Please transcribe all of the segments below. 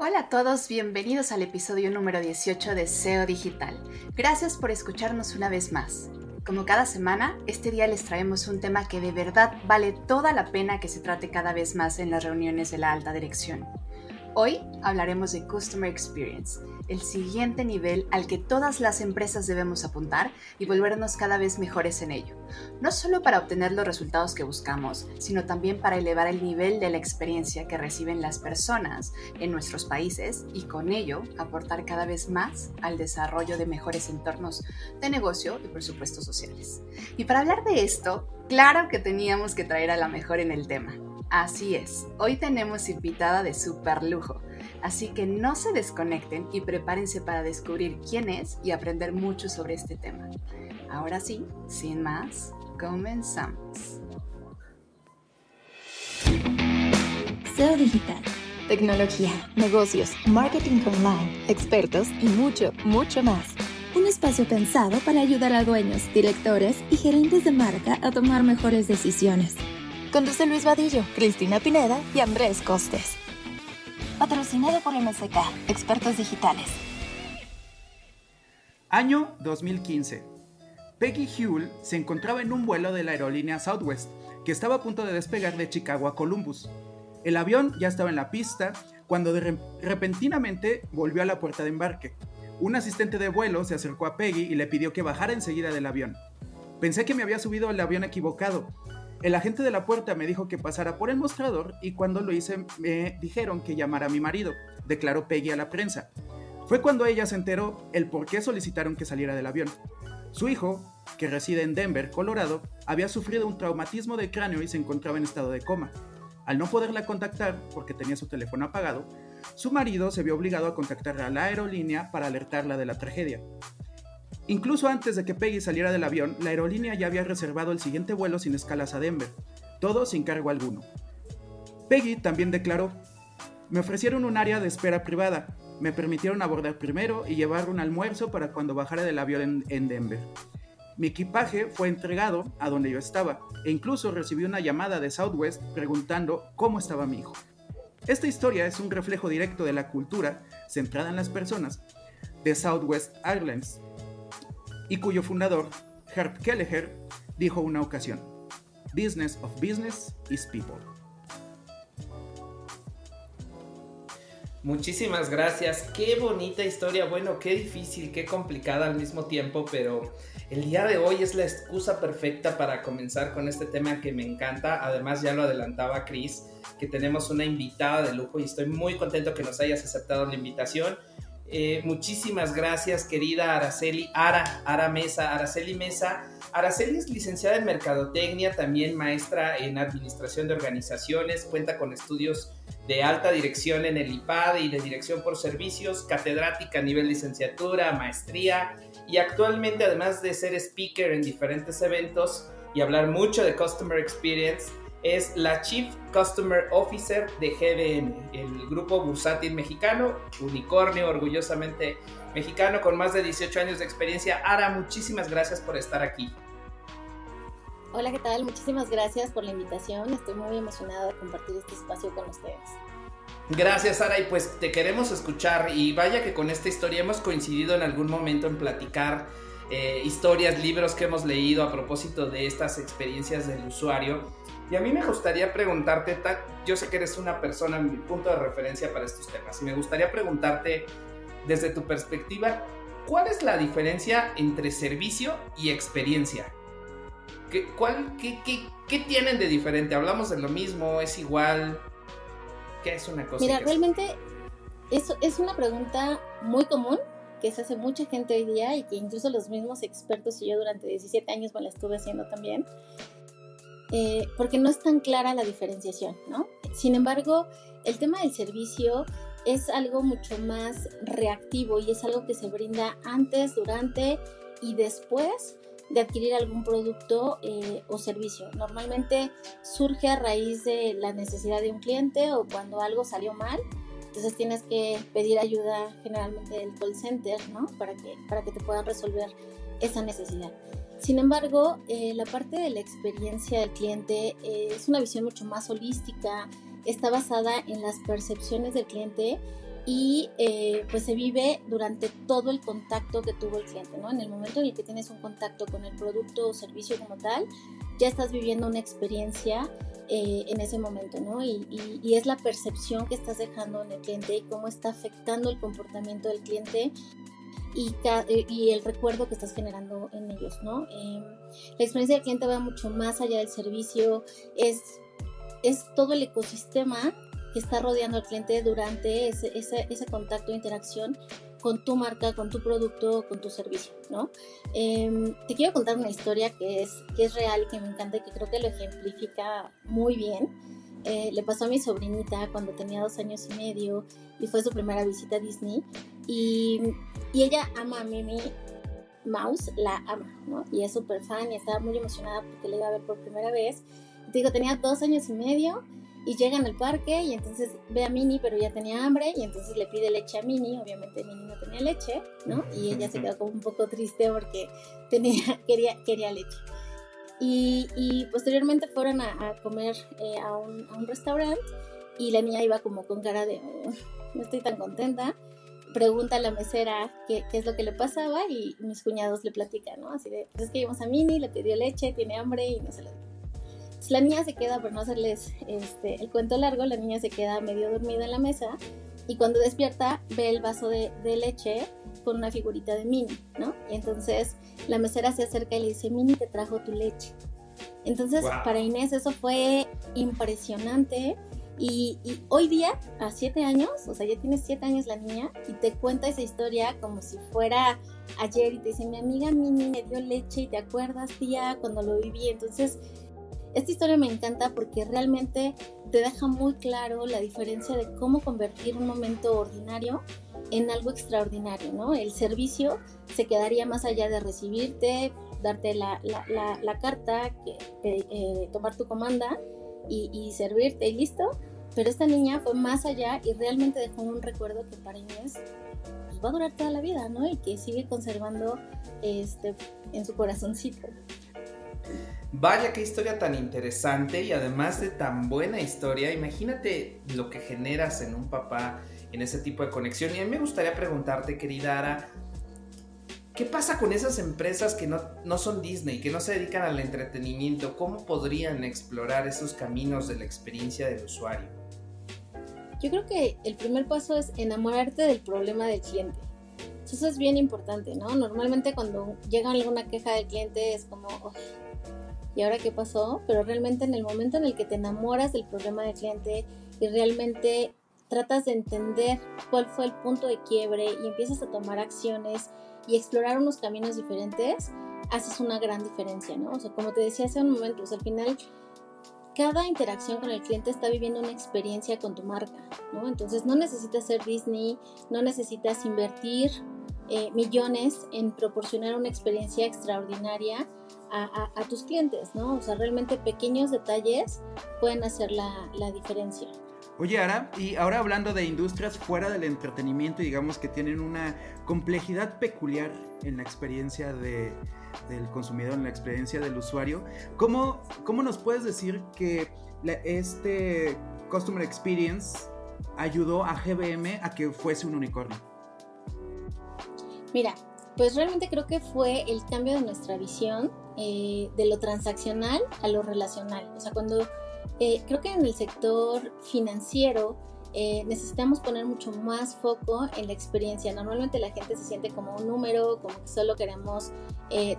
Hola a todos, bienvenidos al episodio número 18 de SEO Digital. Gracias por escucharnos una vez más. Como cada semana, este día les traemos un tema que de verdad vale toda la pena que se trate cada vez más en las reuniones de la alta dirección. Hoy hablaremos de Customer Experience, el siguiente nivel al que todas las empresas debemos apuntar y volvernos cada vez mejores en ello. No solo para obtener los resultados que buscamos, sino también para elevar el nivel de la experiencia que reciben las personas en nuestros países y con ello aportar cada vez más al desarrollo de mejores entornos de negocio y por supuesto sociales. Y para hablar de esto, claro que teníamos que traer a la mejor en el tema. Así es, hoy tenemos invitada de super lujo Así que no se desconecten y prepárense para descubrir quién es y aprender mucho sobre este tema. Ahora sí, sin más, comenzamos. SEO Digital. Tecnología, negocios, marketing online, expertos y mucho, mucho más. Un espacio pensado para ayudar a dueños, directores y gerentes de marca a tomar mejores decisiones. Conduce Luis Vadillo, Cristina Pineda y Andrés Costes patrocinado por MSK, expertos digitales. Año 2015. Peggy Huell se encontraba en un vuelo de la aerolínea Southwest, que estaba a punto de despegar de Chicago a Columbus. El avión ya estaba en la pista cuando repentinamente volvió a la puerta de embarque. Un asistente de vuelo se acercó a Peggy y le pidió que bajara enseguida del avión. Pensé que me había subido al avión equivocado, el agente de la puerta me dijo que pasara por el mostrador y cuando lo hice me dijeron que llamara a mi marido, declaró Peggy a la prensa. Fue cuando ella se enteró el por qué solicitaron que saliera del avión. Su hijo, que reside en Denver, Colorado, había sufrido un traumatismo de cráneo y se encontraba en estado de coma. Al no poderla contactar porque tenía su teléfono apagado, su marido se vio obligado a contactar a la aerolínea para alertarla de la tragedia. Incluso antes de que Peggy saliera del avión, la aerolínea ya había reservado el siguiente vuelo sin escalas a Denver, todo sin cargo alguno. Peggy también declaró, me ofrecieron un área de espera privada, me permitieron abordar primero y llevar un almuerzo para cuando bajara del avión en, Denver. Mi equipaje fue entregado a donde yo estaba e incluso recibí una llamada de Southwest preguntando cómo estaba mi hijo. Esta historia es un reflejo directo de la cultura centrada en las personas de Southwest Airlines, y cuyo fundador, Herb Kelleher, dijo una ocasión, Business of Business is People. Muchísimas gracias, qué bonita historia, bueno, qué difícil, qué complicada al mismo tiempo, pero el día de hoy es la excusa perfecta para comenzar con este tema que me encanta, además ya lo adelantaba Chris, que tenemos una invitada de lujo y estoy muy contento que nos hayas aceptado la invitación eh, muchísimas gracias, querida Araceli, Ara, Ara Mesa, Araceli Mesa. Araceli es licenciada en Mercadotecnia, también maestra en Administración de Organizaciones, cuenta con estudios de alta dirección en el IPAD y de dirección por servicios, catedrática a nivel licenciatura, maestría y actualmente además de ser speaker en diferentes eventos y hablar mucho de Customer Experience, es la Chief Customer Officer de GBM, el grupo bursátil mexicano, unicornio orgullosamente mexicano con más de 18 años de experiencia. Ara, muchísimas gracias por estar aquí. Hola, ¿qué tal? Muchísimas gracias por la invitación. Estoy muy emocionada de compartir este espacio con ustedes. Gracias, Ara, y pues te queremos escuchar. Y vaya que con esta historia hemos coincidido en algún momento en platicar eh, historias, libros que hemos leído a propósito de estas experiencias del usuario. Y a mí me gustaría preguntarte, yo sé que eres una persona, mi punto de referencia para estos temas, y me gustaría preguntarte desde tu perspectiva, ¿cuál es la diferencia entre servicio y experiencia? ¿Qué, cuál, qué, qué, tienen de diferente? ¿Hablamos de lo mismo? ¿Es igual? ¿Qué es una cosa? Mira, realmente es, es una pregunta muy común que se hace mucha gente hoy día y que incluso los mismos expertos y yo durante 17 años me la estuve haciendo también. Eh, porque no es tan clara la diferenciación, ¿no? Sin embargo, el tema del servicio es algo mucho más reactivo y es algo que se brinda antes, durante y después de adquirir algún producto eh, o servicio. Normalmente surge a raíz de la necesidad de un cliente o cuando algo salió mal. Entonces tienes que pedir ayuda generalmente del call center, ¿no? Para que, para que te puedan resolver esa necesidad. Sin embargo, eh, la parte de la experiencia del cliente es una visión mucho más holística, está basada en las percepciones del cliente y eh, pues se vive durante todo el contacto que tuvo el cliente, ¿no? En el momento en el que tienes un contacto con el producto o servicio como tal, ya estás viviendo una experiencia eh, en ese momento, ¿no? Y, es la percepción que estás dejando en el cliente y cómo está afectando el comportamiento del cliente y, eh, y el recuerdo que estás generando en ellos, ¿no? Em, la experiencia del cliente va mucho más allá del servicio, es, es todo el ecosistema que está rodeando al cliente durante ese, ese, ese contacto, interacción con tu marca, con tu producto, con tu servicio, ¿no? Em, te quiero contar una historia que es, que es real, que me encanta y que creo que lo ejemplifica muy bien. Eh, le pasó a mi sobrinita cuando tenía dos años y medio y fue su primera visita a Disney y, y ella ama a Mimi Mouse, la ama, ¿no? Y es súper fan y estaba muy emocionada porque le iba a ver por primera vez. te digo, tenía dos años y medio y llegan al parque y entonces ve a Minnie, pero ya tenía hambre y entonces le pide leche a Minnie. Obviamente Minnie no tenía leche, ¿no? Y ella se quedó como un poco triste porque tenía, quería, quería leche. Y, posteriormente fueron a, comer eh, a, un, restaurante y la niña iba como con cara de oh, no estoy tan contenta. Pregunta a la mesera qué, es lo que le pasaba y mis cuñados le platican, ¿no? Así de, pues es que íbamos a Minnie, le pidió leche, tiene hambre y no se lo la niña se queda, por no hacerles este, el cuento largo, la niña se queda medio dormida en la mesa y cuando despierta ve el vaso de, leche con una figurita de Minnie, ¿no? Y entonces la mesera se acerca y le dice, Minnie te trajo tu leche. Entonces para Inés eso fue impresionante y, hoy día, a siete años, o sea, ya tienes siete años la niña y te cuenta esa historia como si fuera ayer y te dice, mi amiga Minnie me dio leche y te acuerdas, tía, cuando lo viví. Entonces esta historia me encanta porque realmente te deja muy claro la diferencia de cómo convertir un momento ordinario en algo extraordinario, ¿no? El servicio se quedaría más allá de recibirte, darte la, carta, eh, tomar tu comanda y, servirte y listo. Pero esta niña fue más allá y realmente dejó un recuerdo que para Inés pues, va a durar toda la vida, ¿no? Y que sigue conservando este, en su corazoncito. Vaya qué historia tan interesante y además de tan buena historia, imagínate lo que generas en un papá en ese tipo de conexión. Y a mí me gustaría preguntarte, querida Ara, ¿qué pasa con esas empresas que no, no son Disney, que no se dedican al entretenimiento? ¿Cómo podrían explorar esos caminos de la experiencia del usuario? Yo creo que el primer paso es enamorarte del problema del cliente. Eso es bien importante, ¿no? Normalmente cuando llega alguna queja del cliente es como, ¿y ahora qué pasó? Pero realmente en el momento en el que te enamoras del problema del cliente y realmente tratas de entender cuál fue el punto de quiebre y empiezas a tomar acciones y explorar unos caminos diferentes, haces una gran diferencia, ¿no? O sea, como te decía hace un momento, al final cada interacción con el cliente está viviendo una experiencia con tu marca, ¿no? Entonces no necesitas ser Disney, no necesitas invertir eh, millones en proporcionar una experiencia extraordinaria a, tus clientes, ¿no? O sea, realmente pequeños detalles pueden hacer la, diferencia. Oye, Ara, y ahora hablando de industrias fuera del entretenimiento, digamos que tienen una complejidad peculiar en la experiencia del consumidor, en la experiencia del usuario, ¿cómo, cómo nos puedes decir que este Customer Experience ayudó a GBM a que fuese un unicornio? Mira, pues realmente creo que fue el cambio de nuestra visión eh, de lo transaccional a lo relacional. O sea, cuando eh, creo que en el sector financiero eh, necesitamos poner mucho más foco en la experiencia. Normalmente la gente se siente como un número, como que solo queremos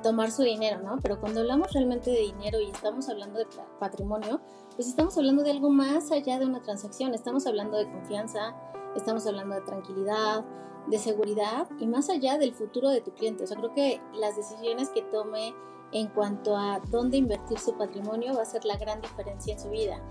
tomar su dinero, ¿no? Pero cuando hablamos realmente de dinero y estamos hablando de patrimonio, pues estamos hablando de algo más allá de una transacción. Estamos hablando de confianza, estamos hablando de tranquilidad, de seguridad y más allá del futuro de tu cliente. O sea, creo que las decisiones que tome en cuanto a dónde invertir su patrimonio va a ser la gran diferencia en su vida.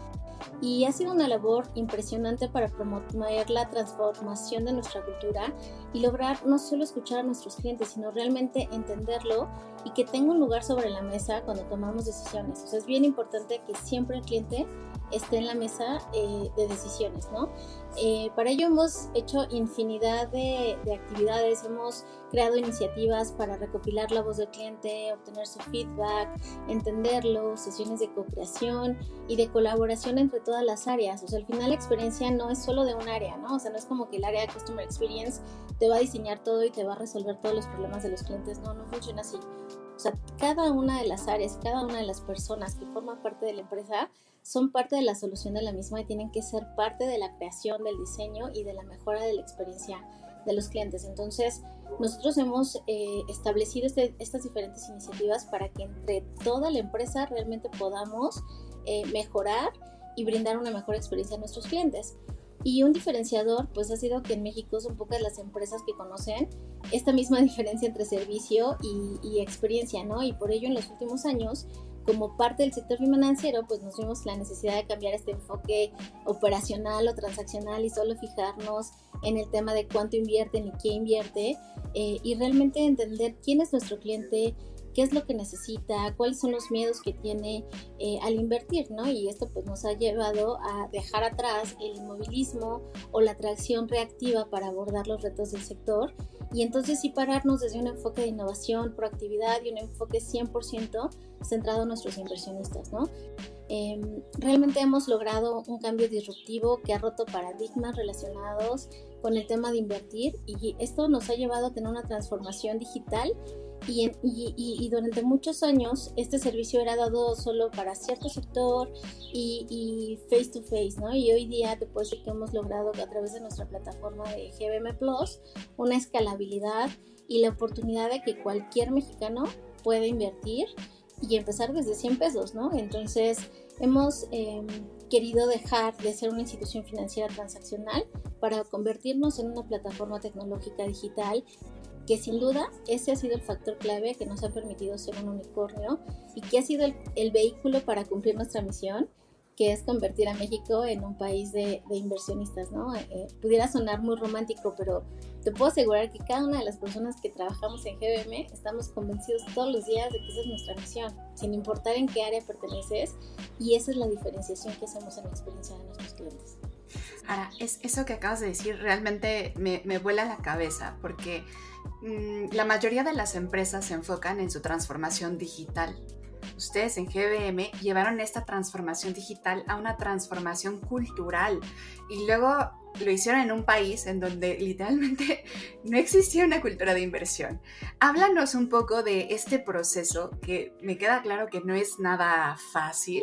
Y ha sido una labor impresionante para promover la transformación de nuestra cultura y lograr no solo escuchar a nuestros clientes, sino realmente entenderlo y que tenga un lugar sobre la mesa cuando tomamos decisiones. O sea, es bien importante que siempre el cliente esté en la mesa eh, de decisiones, ¿no? Eh, para ello hemos hecho infinidad de, actividades, hemos creado iniciativas para recopilar la voz del cliente, obtener su feedback, entenderlo, sesiones de co-creación y de colaboración entre todas las áreas. O sea, al final la experiencia no es solo de un área, ¿no? O sea, no es como que el área de Customer Experience te va a diseñar todo y te va a resolver todos los problemas de los clientes. No, no funciona así. O sea, cada una de las áreas, cada una de las personas que forman parte de la empresa son parte de la solución de la misma y tienen que ser parte de la creación, del diseño y de la mejora de la experiencia de los clientes. Entonces, nosotros hemos eh, establecido este, estas diferentes iniciativas para que entre toda la empresa realmente podamos eh, mejorar y brindar una mejor experiencia a nuestros clientes. Y un diferenciador, pues ha sido que en México son pocas las empresas que conocen esta misma diferencia entre servicio y, y experiencia, ¿no? Y por ello en los últimos años como parte del sector financiero, pues nos vimos la necesidad de cambiar este enfoque operacional o transaccional y solo fijarnos en el tema de cuánto invierten y qué invierte eh, y realmente entender quién es nuestro cliente, qué es lo que necesita, cuáles son los miedos que tiene eh, al invertir, ¿no? Y esto pues nos ha llevado a dejar atrás el inmovilismo o la atracción reactiva para abordar los retos del sector y entonces sí pararnos desde un enfoque de innovación, proactividad y un enfoque 100% centrado en nuestros inversionistas, ¿no? Em, realmente hemos logrado un cambio disruptivo que ha roto paradigmas relacionados con el tema de invertir y esto nos ha llevado a tener una transformación digital y, y, durante muchos años este servicio era dado solo para cierto sector y, face to face, ¿no? Y hoy día te puedo decir que hemos logrado a través de nuestra plataforma de GBM Plus una escalabilidad y la oportunidad de que cualquier mexicano pueda invertir y empezar desde 100 pesos, ¿no? Entonces hemos em, querido dejar de ser una institución financiera transaccional para convertirnos en una plataforma tecnológica digital que sin duda ese ha sido el factor clave que nos ha permitido ser un unicornio y que ha sido el, vehículo para cumplir nuestra misión, que es convertir a México en un país de, inversionistas, ¿no? Eh, pudiera sonar muy romántico, pero te puedo asegurar que cada una de las personas que trabajamos en GBM estamos convencidos todos los días de que esa es nuestra misión, sin importar en qué área perteneces, y esa es la diferenciación que hacemos en la experiencia de nuestros clientes. Ahora, es, eso que acabas de decir realmente me, me vuela la cabeza, porque la mayoría de las empresas se enfocan en su transformación digital. Ustedes en GBM llevaron esta transformación digital a una transformación cultural y luego lo hicieron en un país en donde literalmente no existía una cultura de inversión. Háblanos un poco de este proceso que me queda claro que no es nada fácil,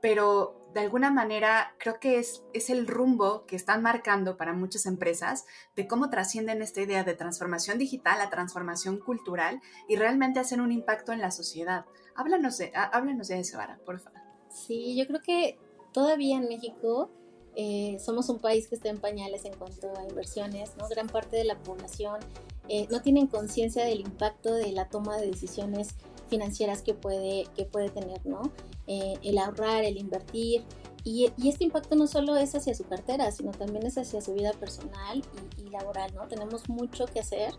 pero de alguna manera creo que es, es el rumbo que están marcando para muchas empresas de cómo trascienden esta idea de transformación digital a transformación cultural y realmente hacen un impacto en la sociedad. Háblanos de, háblanos de eso, Ara, por favor. Sí, yo creo que todavía en México eh, somos un país que está en pañales en cuanto a inversiones, ¿no? Gran parte de la población eh, no tienen conciencia del impacto de la toma de decisiones financieras que puede, que puede tener, ¿no? Eh, el ahorrar, el invertir. Y, este impacto no solo es hacia su cartera, sino también es hacia su vida personal y, laboral, ¿no? Tenemos mucho que hacer.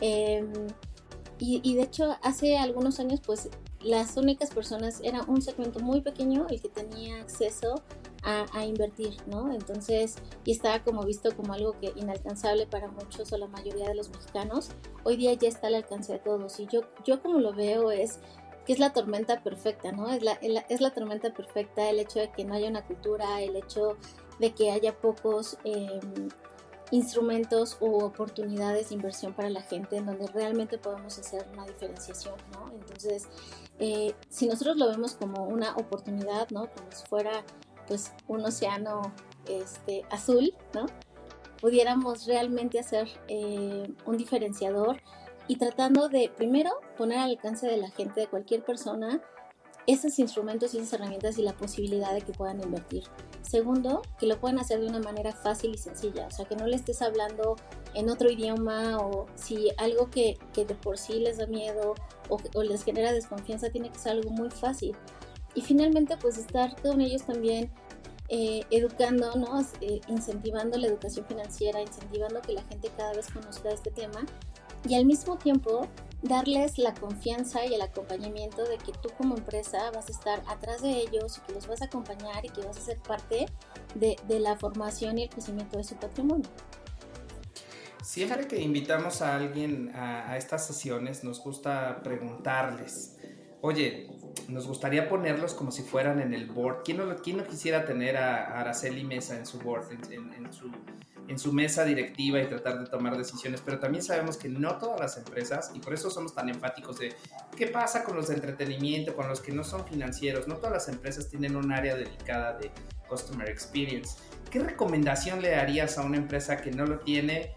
Em, y, de hecho, hace algunos años, pues las únicas personas, era un segmento muy pequeño el que tenía acceso a, invertir, ¿no? Entonces, y estaba como visto como algo que inalcanzable para muchos o la mayoría de los mexicanos. Hoy día ya está al alcance de todos. Y yo, yo como lo veo es que es la tormenta perfecta, ¿no? Es la, es la tormenta perfecta el hecho de que no haya una cultura, el hecho de que haya pocos em, instrumentos u oportunidades de inversión para la gente en donde realmente podemos hacer una diferenciación, ¿no? Entonces, eh, si nosotros lo vemos como una oportunidad, ¿no? Como si fuera pues un océano este, azul, ¿no? Pudiéramos realmente hacer eh, un diferenciador y tratando de, primero, poner al alcance de la gente, de cualquier persona, esos instrumentos y esas herramientas y la posibilidad de que puedan invertir. Segundo, que lo puedan hacer de una manera fácil y sencilla, o sea, que no le estés hablando en otro idioma o si algo que, que de por sí les da miedo o, o, les genera desconfianza tiene que ser algo muy fácil. Y finalmente, pues estar con ellos también eh, educándonos, eh, incentivando la educación financiera, incentivando que la gente cada vez conozca este tema y al mismo tiempo darles la confianza y el acompañamiento de que tú como empresa vas a estar atrás de ellos y que los vas a acompañar y que vas a ser parte de, de la formación y el crecimiento de su patrimonio. Siempre que invitamos a alguien a, estas sesiones, nos gusta preguntarles, oye, nos gustaría ponerlos como si fueran en el board. ¿Quién no, quisiera tener a, Araceli Mesa en su board, en, su, en su mesa directiva y tratar de tomar decisiones? Pero también sabemos que no todas las empresas, y por eso somos tan enfáticos de qué pasa con los de entretenimiento, con los que no son financieros. No todas las empresas tienen un área dedicada de Customer Experience. ¿Qué recomendación le darías a una empresa que no lo tiene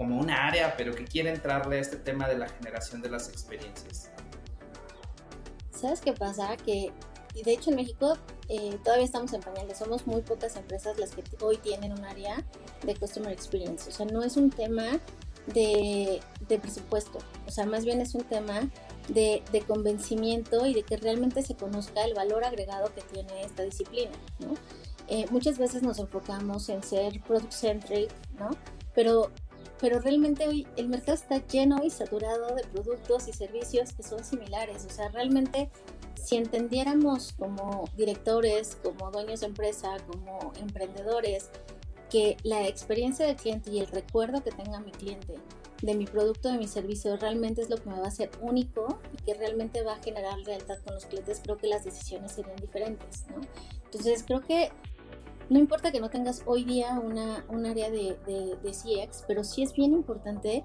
como una área, pero que quiere entrarle a este tema de la generación de las experiencias. ¿Sabes qué pasa? Que de hecho en México eh, todavía estamos en pañales, somos muy pocas empresas las que hoy tienen un área de Customer Experience, o sea, no es un tema de, de presupuesto, o sea, más bien es un tema de, de, convencimiento y de que realmente se conozca el valor agregado que tiene esta disciplina. Eh, muchas veces nos enfocamos en ser product-centric, ¿no? Pero pero realmente hoy el mercado está lleno y saturado de productos y servicios que son similares. O sea, realmente si entendiéramos como directores, como dueños de empresa, como emprendedores, que la experiencia del cliente y el recuerdo que tenga mi cliente de mi producto, de mi servicio, realmente es lo que me va a hacer único y que realmente va a generar lealtad con los clientes, creo que las decisiones serían diferentes, ¿no? Entonces creo que no importa que no tengas hoy día una, un área de, de, CX, pero sí es bien importante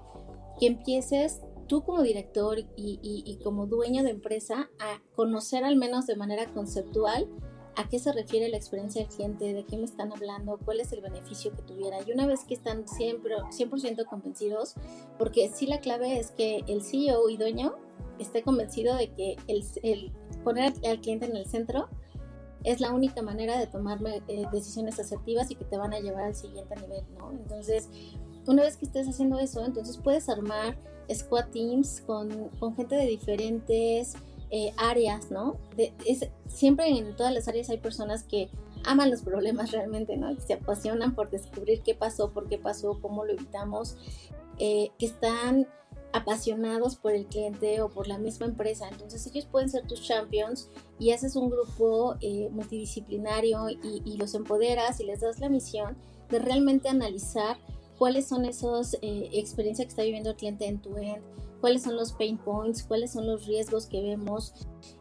que empieces tú como director y, como dueño de empresa a conocer al menos de manera conceptual a qué se refiere la experiencia del cliente, de qué me están hablando, cuál es el beneficio que tuviera. Y una vez que están siempre 100% convencidos, porque sí la clave es que el CEO y dueño esté convencido de que el poner al cliente en el centro es la única manera de tomar eh, decisiones asertivas y que te van a llevar al siguiente nivel, ¿no? Entonces, una vez que estés haciendo eso, entonces puedes armar squad teams con, con gente de diferentes eh, áreas, ¿no? siempre en todas las áreas hay personas que aman los problemas realmente, ¿no? Que se apasionan por descubrir qué pasó, por qué pasó, cómo lo evitamos, eh, que están apasionados por el cliente o por la misma empresa. Entonces ellos pueden ser tus champions y haces un grupo eh, multidisciplinario y, los empoderas y les das la misión de realmente analizar cuáles son esas eh, experiencias que está viviendo el cliente en tu end, cuáles son los pain points, cuáles son los riesgos que vemos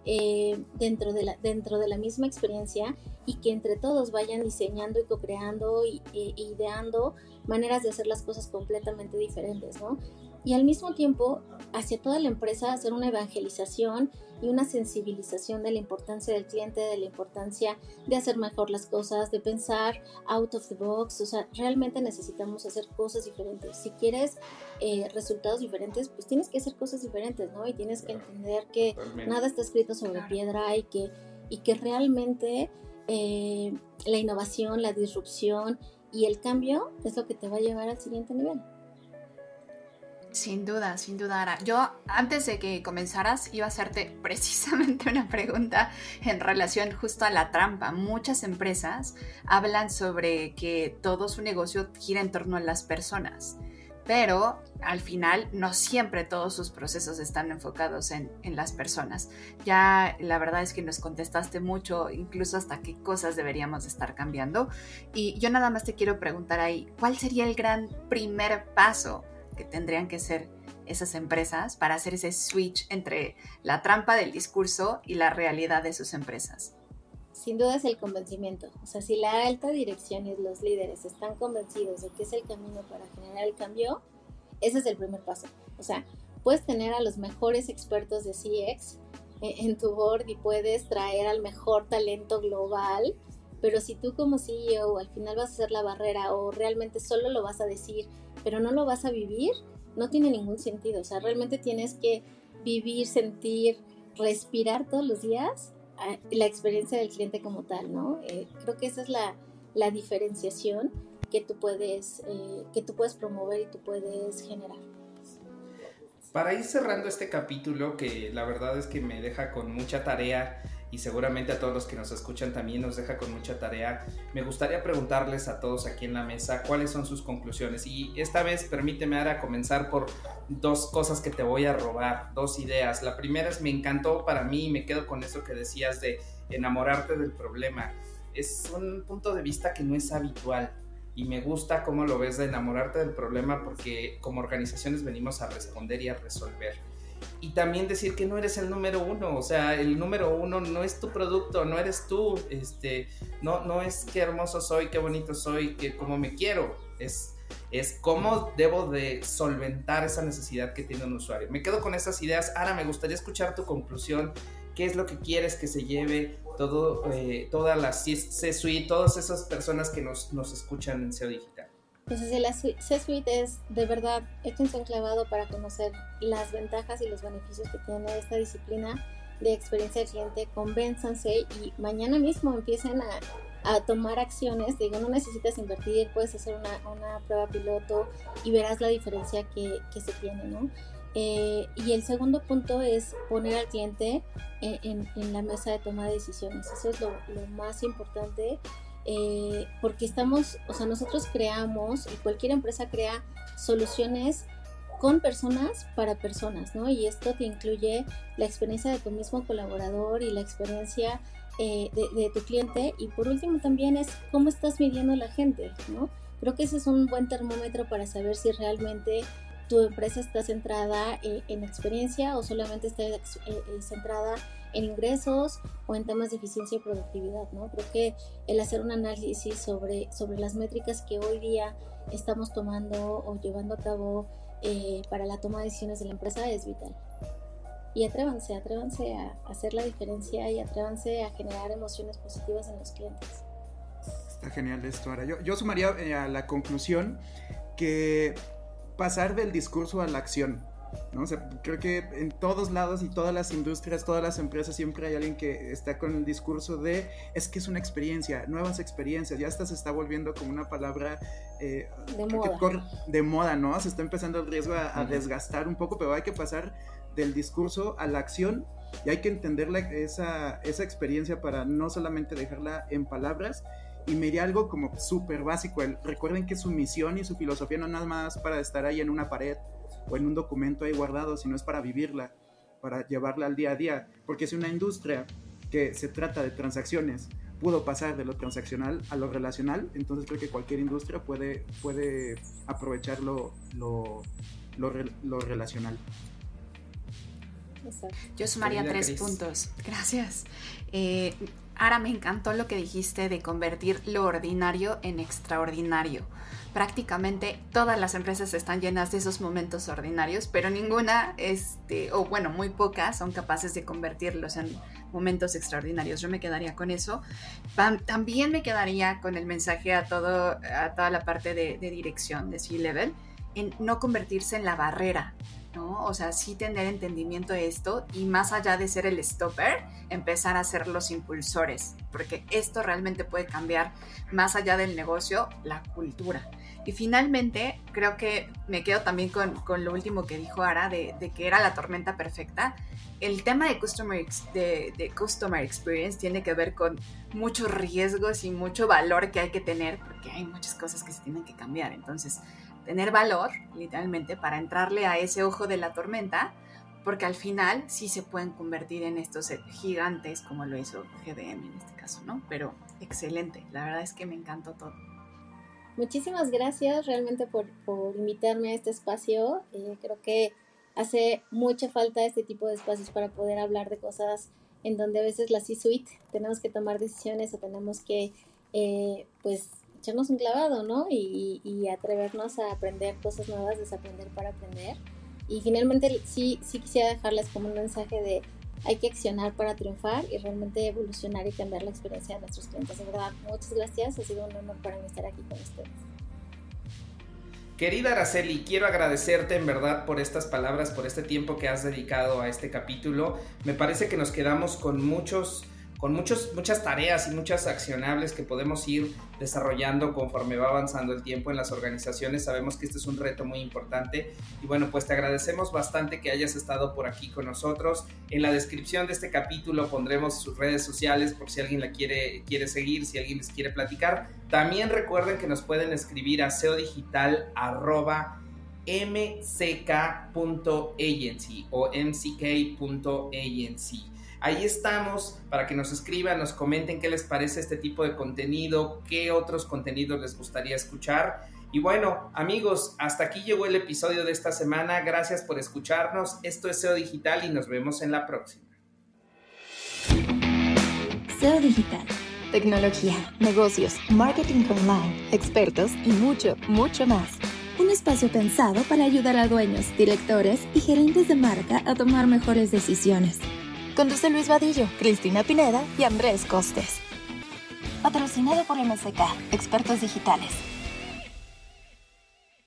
eh, dentro, de la, dentro de la misma experiencia y que entre todos vayan diseñando y co-creando e ideando maneras de hacer las cosas completamente diferentes, ¿no? Y al mismo tiempo hacia toda la empresa hacer una evangelización y una sensibilización de la importancia del cliente, de la importancia de hacer mejor las cosas, de pensar out of the box, o sea, realmente necesitamos hacer cosas diferentes. Si quieres eh, resultados diferentes, pues tienes que hacer cosas diferentes, ¿no? Y tienes que entender que nada está escrito sobre piedra y que, y que realmente eh, la innovación, la disrupción y el cambio es lo que te va a llevar al siguiente nivel. Sin duda, sin duda, Yo antes de que comenzaras iba a hacerte precisamente una pregunta en relación justo a la trampa. Muchas empresas hablan sobre que todo su negocio gira en torno a las personas, pero al final no siempre todos sus procesos están enfocados en, las personas. Ya la verdad es que nos contestaste mucho, incluso hasta qué cosas deberíamos estar cambiando. Y yo nada más te quiero preguntar ahí, ¿cuál sería el gran primer paso? Que tendrían que ser esas empresas para hacer ese switch entre la trampa del discurso y la realidad de sus empresas? Sin duda es el convencimiento. O sea, si la alta dirección y los líderes están convencidos de que es el camino para generar el cambio, ese es el primer paso. O sea, puedes tener a los mejores expertos de CX eh, en tu board y puedes traer al mejor talento global, pero si tú como CEO al final vas a ser la barrera o realmente solo lo vas a decir pero no lo vas a vivir, no tiene ningún sentido. O sea, realmente tienes que vivir, sentir, respirar todos los días ah, la experiencia del cliente como tal, ¿no? Eh, creo que esa es la, diferenciación que tú puedes eh, que tú puedes promover y tú puedes generar. Para ir cerrando este capítulo, que la verdad es que me deja con mucha tarea y seguramente a todos los que nos escuchan también nos deja con mucha tarea. Me gustaría preguntarles a todos aquí en la mesa cuáles son sus conclusiones y esta vez permíteme ahora comenzar por dos cosas que te voy a robar, dos ideas. La primera es me encantó para mí y me quedo con eso que decías de enamorarte del problema. Es un punto de vista que no es habitual y me gusta cómo lo ves de enamorarte del problema porque como organizaciones venimos a responder y a resolver y también decir que no eres el número uno, o sea, el número uno no es tu producto, no eres tú, este, no, no es qué hermoso soy, qué bonito soy, que cómo me quiero, es, es cómo debo de solventar esa necesidad que tiene un usuario. Me quedo con esas ideas, ahora me gustaría escuchar tu conclusión, qué es lo que quieres que se lleve todo, eh, toda la C-Suite, todas esas personas que nos, nos escuchan en SEO Digital. Pues así la C-Suite es de verdad échense un clavado para conocer las ventajas y los beneficios que tiene esta disciplina de experiencia del cliente, convénzanse y mañana mismo empiecen a, a, tomar acciones. Digo, no necesitas invertir, puedes hacer una, una prueba piloto y verás la diferencia que, que se tiene, ¿no? Eh, y el segundo punto es poner al cliente en, en, la mesa de toma de decisiones. Eso es lo, lo más importante eh, porque estamos, o sea, nosotros creamos y cualquier empresa crea soluciones con personas para personas, ¿no? Y esto te incluye la experiencia de tu mismo colaborador y la experiencia eh, de, tu cliente. Y por último también es cómo estás midiendo la gente, ¿no? Creo que ese es un buen termómetro para saber si realmente tu empresa está centrada eh, en experiencia o solamente está centrada en ingresos o en temas de eficiencia y productividad, ¿no? Creo que el hacer un análisis sobre, sobre las métricas que hoy día estamos tomando o llevando a cabo eh, para la toma de decisiones de la empresa es vital. Y atrévanse, atrévanse a hacer la diferencia y atrévanse a generar emociones positivas en los clientes. Está genial esto. Ahora, yo, yo sumaría eh, a la conclusión que pasar del discurso a la acción ¿no? creo que en todos lados y todas las industrias, todas las empresas, siempre hay alguien que está con el discurso de es que es una experiencia, nuevas experiencias, ya hasta se está volviendo como una palabra eh, de, moda. de, moda. ¿no? Se está empezando el riesgo a, desgastar un poco, pero hay que pasar del discurso a la acción y hay que entender esa, esa experiencia para no solamente dejarla en palabras, y me iría algo como súper básico. recuerden que su misión y su filosofía no es nada más para estar ahí en una pared o en un documento ahí guardado, sino es para vivirla, para llevarla al día a día. Porque si una industria que se trata de transacciones pudo pasar de lo transaccional a lo relacional, entonces creo que cualquier industria puede, puede aprovechar lo, lo, lo, relacional. Yo sumaría tres puntos. Gracias. Eh, Ahora me encantó lo que dijiste de convertir lo ordinario en extraordinario. Prácticamente todas las empresas están llenas de esos momentos ordinarios, pero ninguna, este, o bueno, muy pocas son capaces de convertirlos en momentos extraordinarios. Yo me quedaría con eso. También me quedaría con el mensaje a, todo, a toda la parte de, de dirección de C-Level en no convertirse en la barrera ¿no? O sea, sí tener entendimiento de esto y más allá de ser el stopper, empezar a ser los impulsores, porque esto realmente puede cambiar más allá del negocio, la cultura. Y finalmente, creo que me quedo también con, lo último que dijo Ara, de, que era la tormenta perfecta. El tema de customer, de, de customer experience tiene que ver con muchos riesgos y mucho valor que hay que tener, porque hay muchas cosas que se tienen que cambiar. Entonces, tener valor, literalmente, para entrarle a ese ojo de la tormenta, porque al final sí se pueden convertir en estos gigantes como lo hizo GBM en este caso, ¿no? Pero excelente, la verdad es que me encantó todo. Muchísimas gracias realmente por, por invitarme a este espacio. Eh, creo que hace mucha falta este tipo de espacios para poder hablar de cosas en donde a veces la C-suite tenemos que tomar decisiones o tenemos que eh, pues echarnos un clavado, ¿no? Y, y, atrevernos a aprender cosas nuevas, desaprender para aprender. Y finalmente sí, sí quisiera dejarles como un mensaje de hay que accionar para triunfar y realmente evolucionar y cambiar la experiencia de nuestros clientes. De verdad, muchas gracias. Ha sido un honor para mí estar aquí con ustedes. Querida Araceli, quiero agradecerte en verdad por estas palabras, por este tiempo que has dedicado a este capítulo. Me parece que nos quedamos con muchos con muchos, muchas tareas y muchas accionables que podemos ir desarrollando conforme va avanzando el tiempo en las organizaciones. Sabemos que este es un reto muy importante y bueno, pues te agradecemos bastante que hayas estado por aquí con nosotros. En la descripción de este capítulo pondremos sus redes sociales por si alguien la quiere, quiere seguir, si alguien les quiere platicar. También recuerden que nos pueden escribir a seodigital.mck.agency o mck.agency. Ahí estamos para que nos escriban, nos comenten qué les parece este tipo de contenido, qué otros contenidos les gustaría escuchar. Y bueno, amigos, hasta aquí llegó el episodio de esta semana. Gracias por escucharnos. Esto es SEO Digital y nos vemos en la próxima. SEO Digital. Tecnología, negocios, marketing online, expertos y mucho, mucho más. Un espacio pensado para ayudar a dueños, directores y gerentes de marca a tomar mejores decisiones. Conduce Luis Vadillo, Cristina Pineda y Andrés Costes. Patrocinado por MSK, Expertos Digitales.